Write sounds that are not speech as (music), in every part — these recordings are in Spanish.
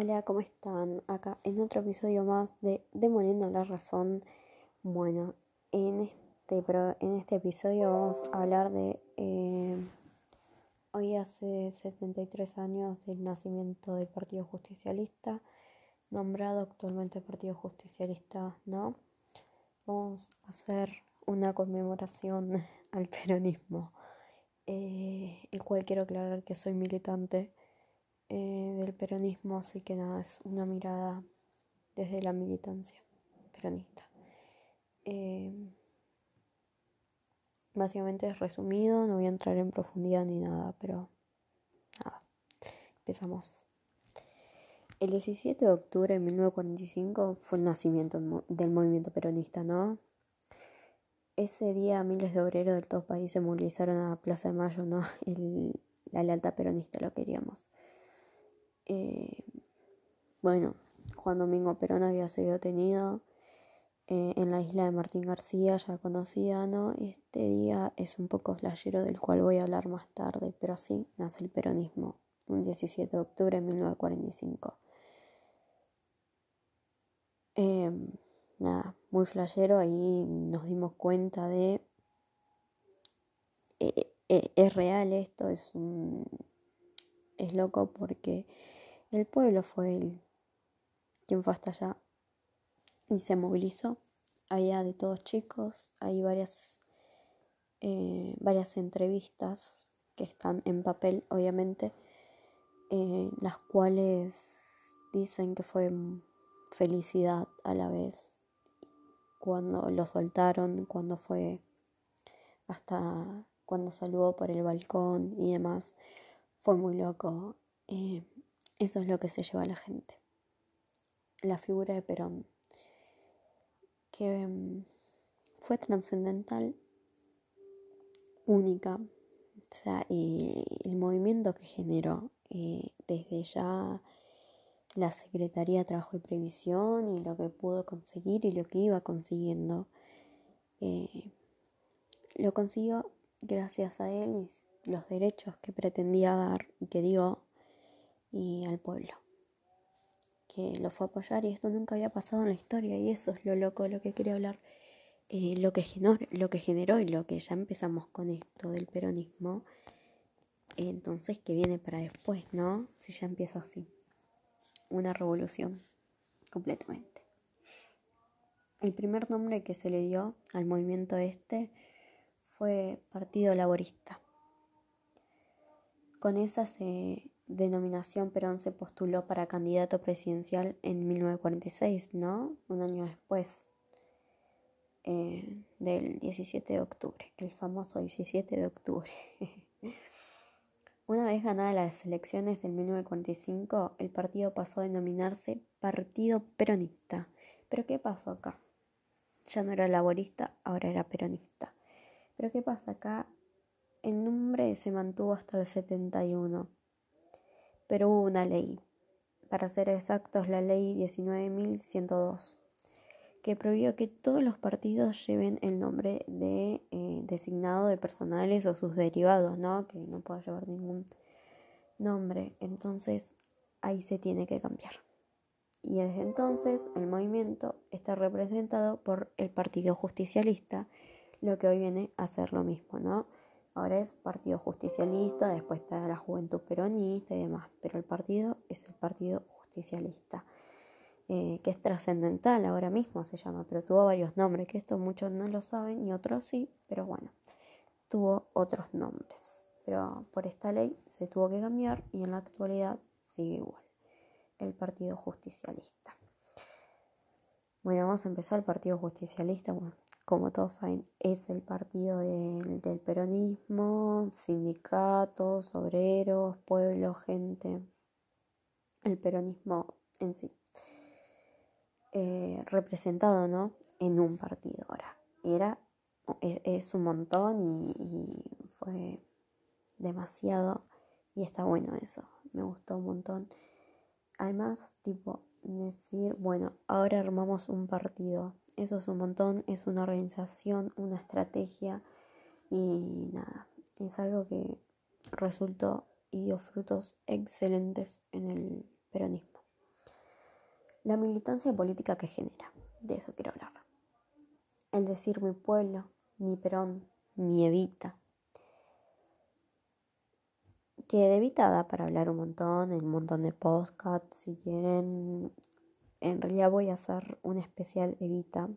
Hola, ¿cómo están? Acá en otro episodio más de Demoliendo la Razón. Bueno, en este, en este episodio vamos a hablar de... Eh, hoy hace 73 años del nacimiento del Partido Justicialista, nombrado actualmente Partido Justicialista, ¿no? Vamos a hacer una conmemoración (laughs) al peronismo, eh, el cual quiero aclarar que soy militante eh, del peronismo, así que nada, es una mirada desde la militancia peronista. Eh, básicamente es resumido, no voy a entrar en profundidad ni nada, pero nada, empezamos. El 17 de octubre de 1945 fue el nacimiento del movimiento peronista, ¿no? Ese día miles de obreros del todo país se movilizaron a Plaza de Mayo, ¿no? (laughs) El, la lealtad peronista lo queríamos. Eh, bueno, Juan Domingo Perón había sido detenido eh, en la isla de Martín García, ya conocida, ¿no? Este día es un poco flashero del cual voy a hablar más tarde, pero así nace el peronismo, un 17 de octubre de 1945. Em, nada, muy flashero, ahí nos dimos cuenta de... Eh, es real esto, es un... Es loco porque el pueblo fue el quien fue hasta allá y se movilizó. Allá de todos chicos, hay varias, eh, varias entrevistas que están en papel, obviamente, eh, las cuales dicen que fue felicidad a la vez cuando lo soltaron, cuando fue hasta cuando saludó por el balcón y demás. Fue muy loco. Eh, eso es lo que se lleva a la gente. La figura de Perón, que mm, fue trascendental, única, o sea, y el movimiento que generó eh, desde ya la Secretaría de Trabajo y Previsión y lo que pudo conseguir y lo que iba consiguiendo. Eh, lo consiguió gracias a él y los derechos que pretendía dar y que dio y al pueblo, que lo fue apoyar y esto nunca había pasado en la historia y eso es lo loco de lo que quería hablar, eh, lo, que generó, lo que generó y lo que ya empezamos con esto del peronismo, entonces que viene para después, ¿no? Si ya empieza así, una revolución completamente. El primer nombre que se le dio al movimiento este fue Partido Laborista. Con esa se denominación Perón se postuló para candidato presidencial en 1946, ¿no? Un año después eh, del 17 de octubre, el famoso 17 de octubre. (laughs) Una vez ganadas las elecciones en 1945, el partido pasó a denominarse Partido Peronista. ¿Pero qué pasó acá? Ya no era laborista, ahora era peronista. ¿Pero qué pasa acá? El nombre se mantuvo hasta el 71 pero hubo una ley, para ser exactos la ley 19.102, que prohibió que todos los partidos lleven el nombre de eh, designado de personales o sus derivados, ¿no? Que no pueda llevar ningún nombre. Entonces ahí se tiene que cambiar. Y desde entonces el movimiento está representado por el Partido Justicialista, lo que hoy viene a ser lo mismo, ¿no? Ahora es Partido Justicialista, después está la Juventud Peronista y demás, pero el partido es el Partido Justicialista, eh, que es trascendental ahora mismo se llama, pero tuvo varios nombres, que esto muchos no lo saben y otros sí, pero bueno, tuvo otros nombres. Pero por esta ley se tuvo que cambiar y en la actualidad sigue igual, el Partido Justicialista. Bueno, vamos a empezar el Partido Justicialista. Bueno, como todos saben, es el partido del, peronismo, sindicatos, obreros, pueblo, gente, el peronismo en sí, eh, representado ¿no? en un partido ahora. Era, es, un montón y, y, fue demasiado y está bueno eso, me gustó un montón. Además, tipo, decir, bueno, ahora armamos un partido eso es un montón, es una organización, una estrategia y nada, es algo que resultó y dio frutos excelentes en el peronismo. La militancia política que genera, de eso quiero hablar. El decir mi pueblo, mi Perón, mi Evita. Que de Evita da para hablar un montón, un montón de podcasts, si quieren. En realidad voy a hacer un especial Evita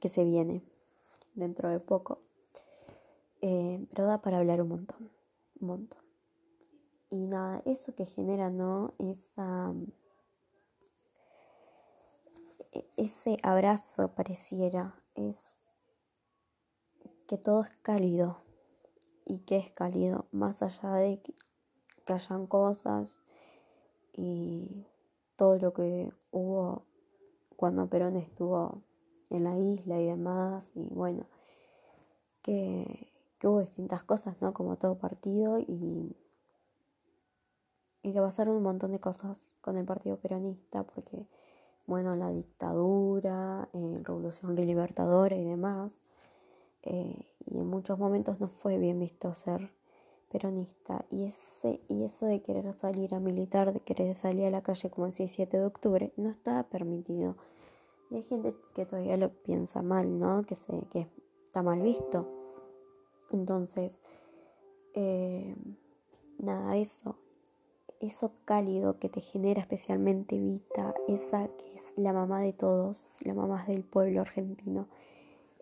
que se viene dentro de poco. Eh, pero da para hablar un montón, un montón. Y nada, eso que genera, ¿no? Esa, e-, ese abrazo pareciera, es que todo es cálido. Y que es cálido, más allá de que, que hayan cosas y todo lo que hubo cuando Perón estuvo en la isla y demás, y bueno, que, hubo distintas cosas, ¿no? Como todo partido, y, y que pasaron un montón de cosas con el Partido Peronista, porque, bueno, la dictadura, eh, Revolución Libertadora y demás, eh, y en muchos momentos no fue bien visto ser peronista y ese y eso de querer salir a militar, de querer salir a la calle como el 17 de octubre no estaba permitido. Y hay gente que todavía lo piensa mal, ¿no? Que, se, que está mal visto. Entonces, eh, nada, eso, eso cálido que te genera especialmente Vita, esa que es la mamá de todos, la mamá del pueblo argentino,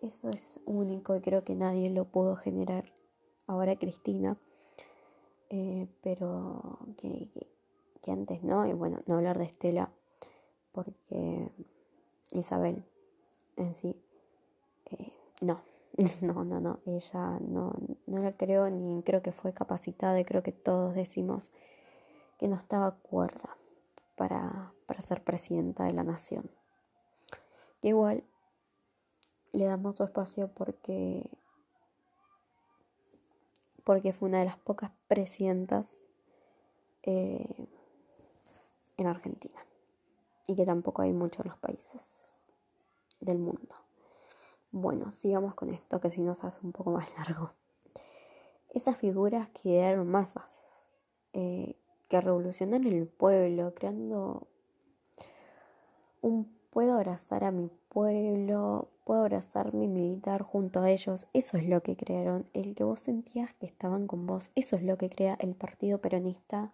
eso es único y creo que nadie lo pudo generar. Ahora Cristina, eh, pero que, que antes no, y bueno, no hablar de Estela, porque Isabel en sí. Eh, no, (laughs) no, no, no, ella no, no la creo ni creo que fue capacitada y creo que todos decimos que no estaba cuerda para, para ser presidenta de la nación. igual le damos su espacio porque porque fue una de las pocas presidentas eh, en Argentina y que tampoco hay muchos en los países del mundo. Bueno, sigamos con esto que si nos hace un poco más (laughs) largo. Esas figuras que idearon masas, eh, que revolucionaron el pueblo, creando un puedo abrazar a mi pueblo, puedo abrazar mi militar junto a ellos. Eso es lo que crearon, el que vos sentías que estaban con vos. Eso es lo que crea el Partido Peronista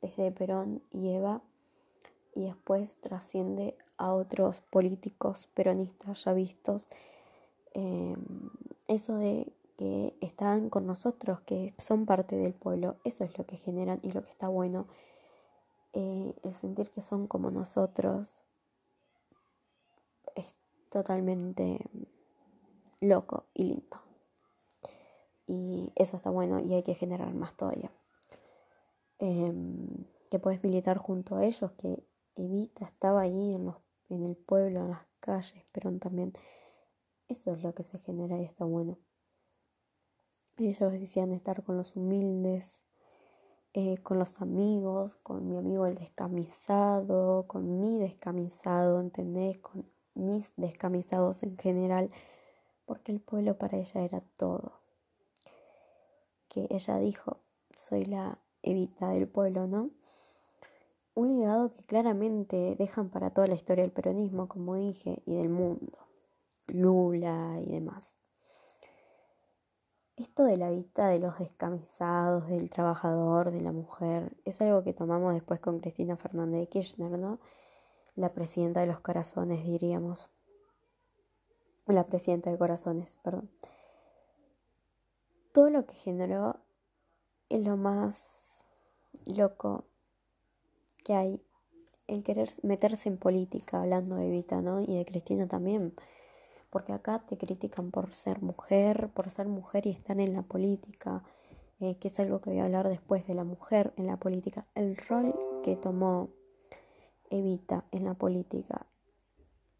desde Perón y Eva y después trasciende a otros políticos peronistas ya vistos. Em, eso de que están con nosotros, que son parte del pueblo, eso es lo que generan y lo que está bueno. Eh, el sentir que son como nosotros totalmente loco y lindo. Y eso está bueno y hay que generar más todavía. Em, que puedes militar junto a ellos, que Evita estaba ahí en, los, en el pueblo, en las calles, pero también eso es lo que se genera y está bueno. Ellos decían estar con los humildes, eh, con los amigos, con mi amigo el descamisado, con mi descamisado, ¿entendés? Mis descamisados en general, porque el pueblo para ella era todo. Que ella dijo, soy la Evita del pueblo, ¿no? un legado que claramente dejan para toda la historia del peronismo, como dije, y del mundo, Lula y demás. Esto de la vida de los descamisados, del trabajador, de la mujer, es algo que tomamos después con Cristina Fernández de Kirchner, ¿no? La presidenta de los corazones, diríamos. La presidenta de corazones, perdón. Todo lo que generó es lo más loco que hay el querer meterse en política, hablando de Evita, ¿no? Y de Cristina también. Porque acá te critican por ser mujer, por ser mujer y estar en la política, eh, que es algo que voy a hablar después de la mujer en la política. El rol que tomó Evita en la política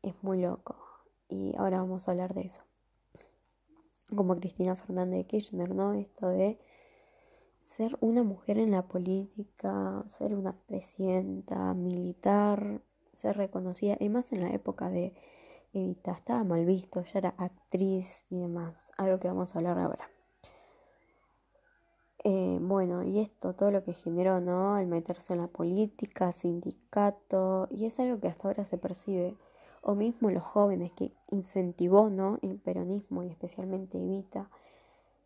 es muy loco. Y ahora vamos a hablar de eso. Como Cristina Fernández de Kirchner, ¿no? Esto de ser una mujer en la política, ser una presidenta militar, ser reconocida, y más en la época de Evita, estaba mal visto, ya era actriz y demás, algo que vamos a hablar ahora. Eh, bueno, y esto, todo lo que generó, ¿no? Al meterse en la política, sindicato, y es algo que hasta ahora se percibe, o mismo los jóvenes que incentivó, ¿no? El peronismo y especialmente Evita,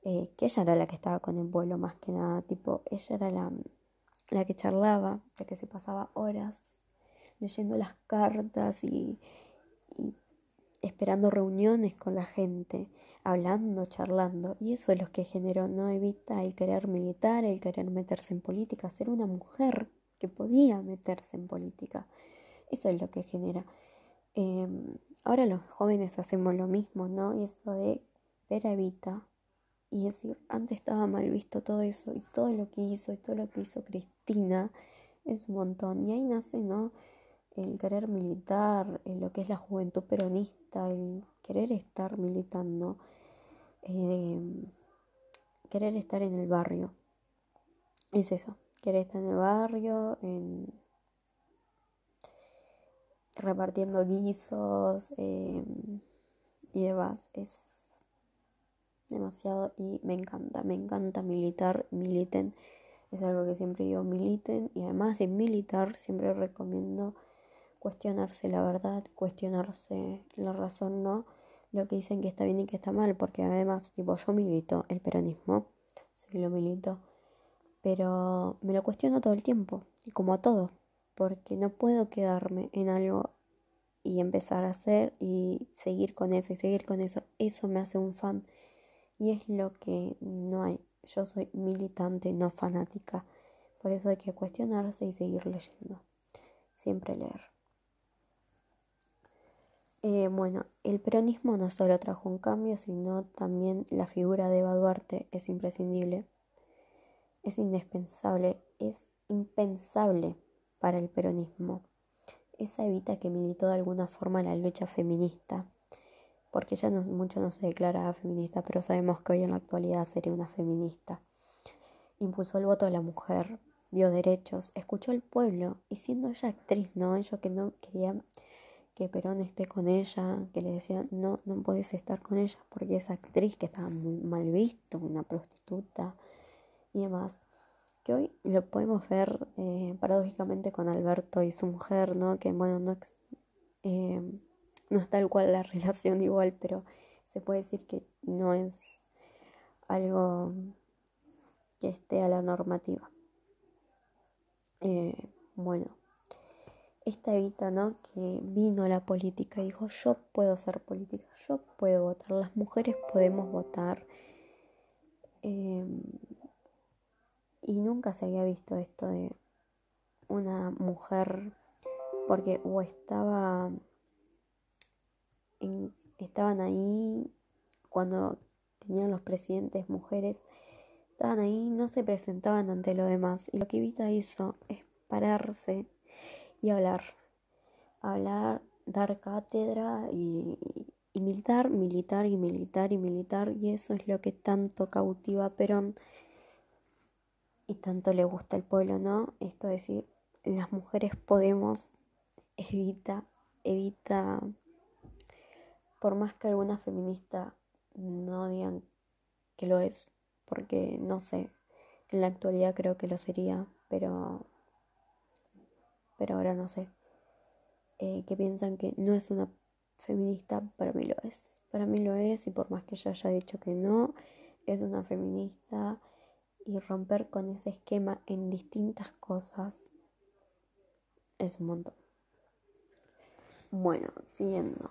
eh, que ella era la que estaba con el pueblo más que nada, tipo, ella era la, la que charlaba, la que se pasaba horas leyendo las cartas y, esperando reuniones con la gente, hablando, charlando. Y eso es lo que generó, no evita el querer militar, el querer meterse en política, ser una mujer que podía meterse en política. Eso es lo que genera. Em, ahora los jóvenes hacemos lo mismo, ¿no? Y eso de ver a Evita y decir, antes estaba mal visto todo eso y todo lo que hizo y todo lo que hizo Cristina es un montón. Y ahí nace, ¿no? El querer militar, en lo que es la juventud peronista, el querer estar militando, eh, querer estar en el barrio. Es eso, querer estar en el barrio, en repartiendo guisos eh, y demás. Es demasiado y me encanta, me encanta militar, militen. Es algo que siempre digo, militen y además de militar siempre recomiendo cuestionarse la verdad, cuestionarse la razón, no lo que dicen que está bien y que está mal, porque además, tipo, yo milito el peronismo, sí lo milito, pero me lo cuestiono todo el tiempo, y como a todo, porque no puedo quedarme en algo y empezar a hacer y seguir con eso y seguir con eso. Eso me hace un fan y es lo que no hay. Yo soy militante, no fanática. Por eso hay que cuestionarse y seguir leyendo. Siempre leer. Eh, bueno, el peronismo no solo trajo un cambio, sino también la figura de Eva Duarte es imprescindible, es indispensable, es impensable para el peronismo. Esa Evita que militó de alguna forma la lucha feminista, porque ella no, mucho no se declara feminista, pero sabemos que hoy en la actualidad sería una feminista. Impulsó el voto de la mujer, dio derechos, escuchó al pueblo y siendo ella actriz, ¿no? Ellos que no querían que Perón esté con ella, que le decía, no, no puedes estar con ella porque es actriz que estaba muy mal visto, una prostituta y demás. Que hoy lo podemos ver eh, paradójicamente con Alberto y su mujer, ¿no? Que bueno, no, eh, no es tal cual la (laughs) relación igual, pero se puede decir que no es algo que esté a la normativa. Eh, bueno, esta Evita, ¿no? Que vino a la política y dijo, yo puedo ser política, yo puedo votar, las mujeres podemos votar. Em, y nunca se había visto esto de una mujer, porque o estaba, estaban ahí cuando tenían los presidentes mujeres, estaban ahí, no se presentaban ante lo demás. Y lo que Evita hizo es pararse y hablar. Hablar, dar cátedra y, militar, militar y militar y militar. Y eso es lo que tanto cautiva a Perón y tanto le gusta al pueblo, ¿no? Esto es decir, las mujeres podemos, evita, evita, por más que alguna feminista no digan que lo es, porque no sé, en la actualidad creo que lo sería, pero pero ahora no sé, eh, que piensan que no es una feminista, para mí lo es. Para mí lo es y por más que ella haya dicho que no, es una feminista y romper con ese esquema en distintas cosas es un montón. Bueno, siguiendo.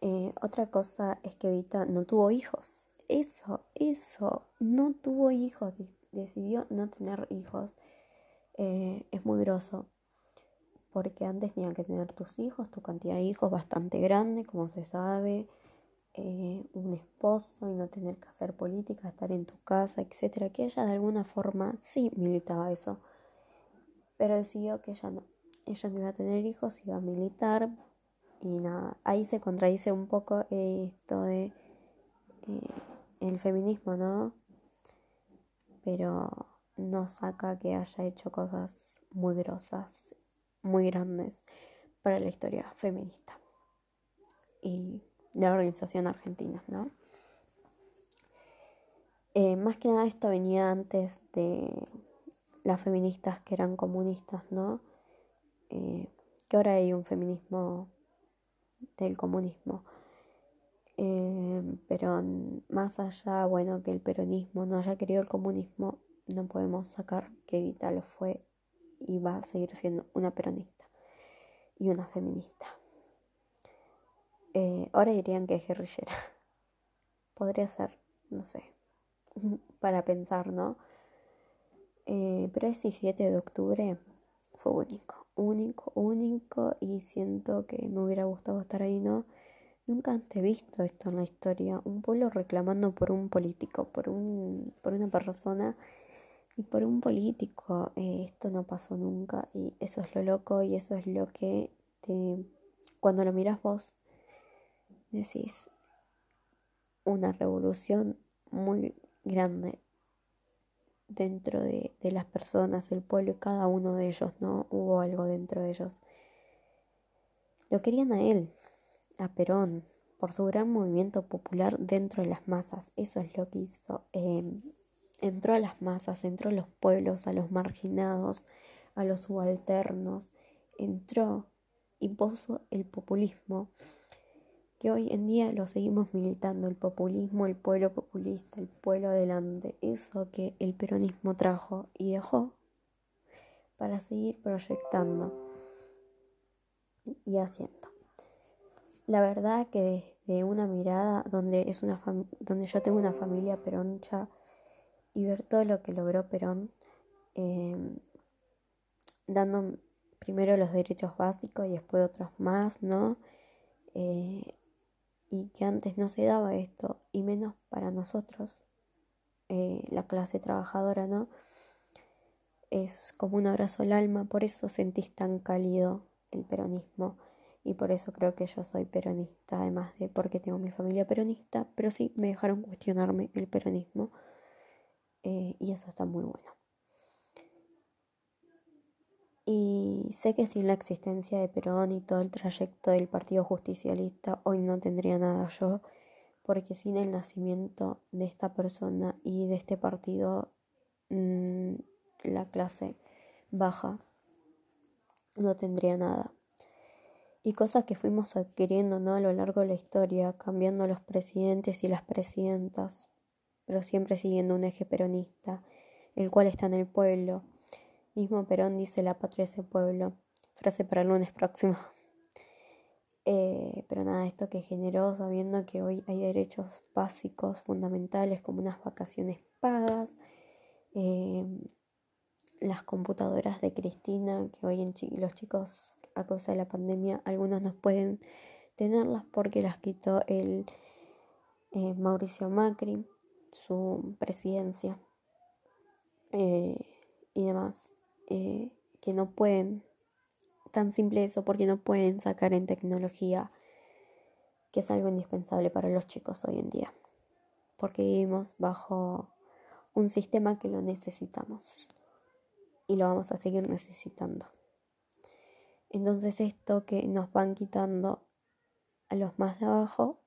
Eh, otra cosa es que Evita no tuvo hijos. Eso, eso, no tuvo hijos, decidió no tener hijos. Eh, es muy groso porque antes tenían que tener tus hijos, tu cantidad de hijos bastante grande, como se sabe, eh, un esposo y no tener que hacer política, estar en tu casa, etcétera, que ella de alguna forma sí militaba eso, pero decidió que ella no, ella no iba a tener hijos, iba a militar y nada, ahí se contradice un poco esto de eh, el feminismo, ¿no? Pero no saca que haya hecho cosas muy grosas muy grandes para la historia feminista y de la organización argentina, ¿no? Eh, más que nada esto venía antes de las feministas que eran comunistas, ¿no? Eh, que ahora hay un feminismo del comunismo. Eh, pero más allá, bueno, que el peronismo no haya querido el comunismo, no podemos sacar que Evita lo fue y va a seguir siendo una peronista y una feminista. Eh, ahora dirían que es guerrillera. (laughs) Podría ser, no sé, (laughs) para pensar, ¿no? Eh, pero ese 7 de octubre fue único, único, único y siento que me hubiera gustado estar ahí, ¿no? Nunca antes visto esto en la historia, un pueblo reclamando por un político, por, un, por una persona y por un político. Eh, esto no pasó nunca y eso es lo loco y eso es lo que te, cuando lo miras vos decís una revolución muy grande dentro de, de, las personas, el pueblo, cada uno de ellos, ¿no? Hubo algo dentro de ellos. Lo querían a él, a Perón, por su gran movimiento popular dentro de las masas. Eso es lo que hizo. Em, entró a las masas, entró a los pueblos, a los marginados, a los subalternos, entró y puso el populismo que hoy en día lo seguimos militando, el populismo, el pueblo populista, el pueblo adelante, eso que el peronismo trajo y dejó para seguir proyectando y haciendo. La verdad que desde una mirada donde, es una donde yo tengo una familia peroncha y ver todo lo que logró Perón, em, dando primero los derechos básicos y después otros más, ¿no? Eh, y que antes no se daba esto, y menos para nosotros, eh, la clase trabajadora, ¿no? Es como un abrazo al alma, por eso sentís tan cálido el peronismo y por eso creo que yo soy peronista, además de porque tengo mi familia peronista, pero sí me dejaron cuestionarme el peronismo eh, y eso está muy bueno. Y sé que sin la existencia de Perón y todo el trayecto del Partido Justicialista, hoy no tendría nada yo, porque sin el nacimiento de esta persona y de este partido, mm, la clase baja no tendría nada. Y cosas que fuimos adquiriendo ¿no? a lo largo de la historia, cambiando los presidentes y las presidentas, pero siempre siguiendo un eje peronista, el cual está en el pueblo Mismo Perón dice la patria es el pueblo. Frase para el lunes próximo. (laughs) Eh, pero nada, esto que generó sabiendo que hoy hay derechos básicos, fundamentales, como unas vacaciones pagas, eh, las computadoras de Cristina, que hoy en los chicos a causa de la pandemia, algunos no pueden tenerlas porque las quitó el eh, Mauricio Macri, su presidencia y demás. Eh, que no pueden, tan simple eso, porque no pueden sacar en tecnología, que es algo indispensable para los chicos hoy en día, porque vivimos bajo un sistema que lo necesitamos y lo vamos a seguir necesitando. Entonces esto que nos van quitando a los más de abajo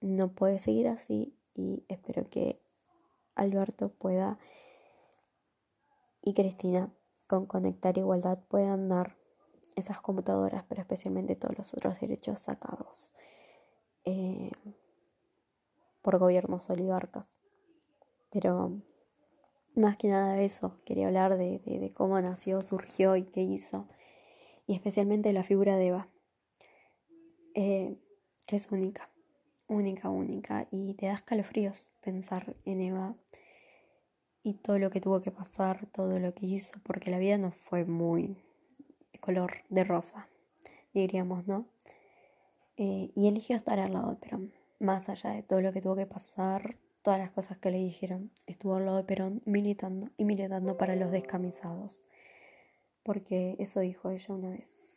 no puede seguir así y espero que Alberto pueda y Cristina con Conectar Igualdad puedan dar esas computadoras, pero especialmente todos los otros derechos sacados eh, por gobiernos oligarcas. Pero más que nada de eso, quería hablar de, cómo nació, surgió y qué hizo, y especialmente la figura de Eva, eh, que es única, única, única, y te da escalofríos pensar en Eva y todo lo que tuvo que pasar, todo lo que hizo, porque la vida no fue muy de color de rosa, diríamos, ¿no? Eh, y eligió estar al lado de Perón, más allá de todo lo que tuvo que pasar, todas las cosas que le dijeron, estuvo al lado de Perón militando y militando para los descamisados, porque eso dijo ella una vez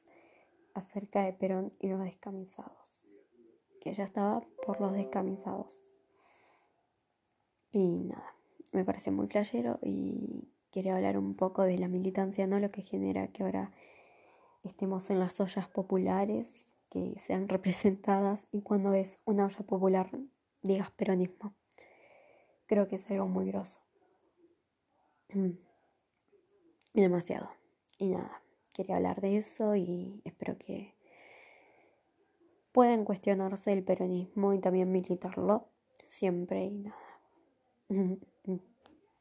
acerca de Perón y los descamisados, que ella estaba por los descamisados. Y nada me parece muy playero y quería hablar un poco de la militancia, ¿no? Lo que genera que ahora estemos en las ollas populares, que sean (laughs) representadas y cuando ves una olla popular digas peronismo. creo que es algo muy grosso. (clears throat) demasiado. Y nada, quería hablar de eso y espero que puedan cuestionarse el peronismo y también militarlo siempre y nada. (laughs)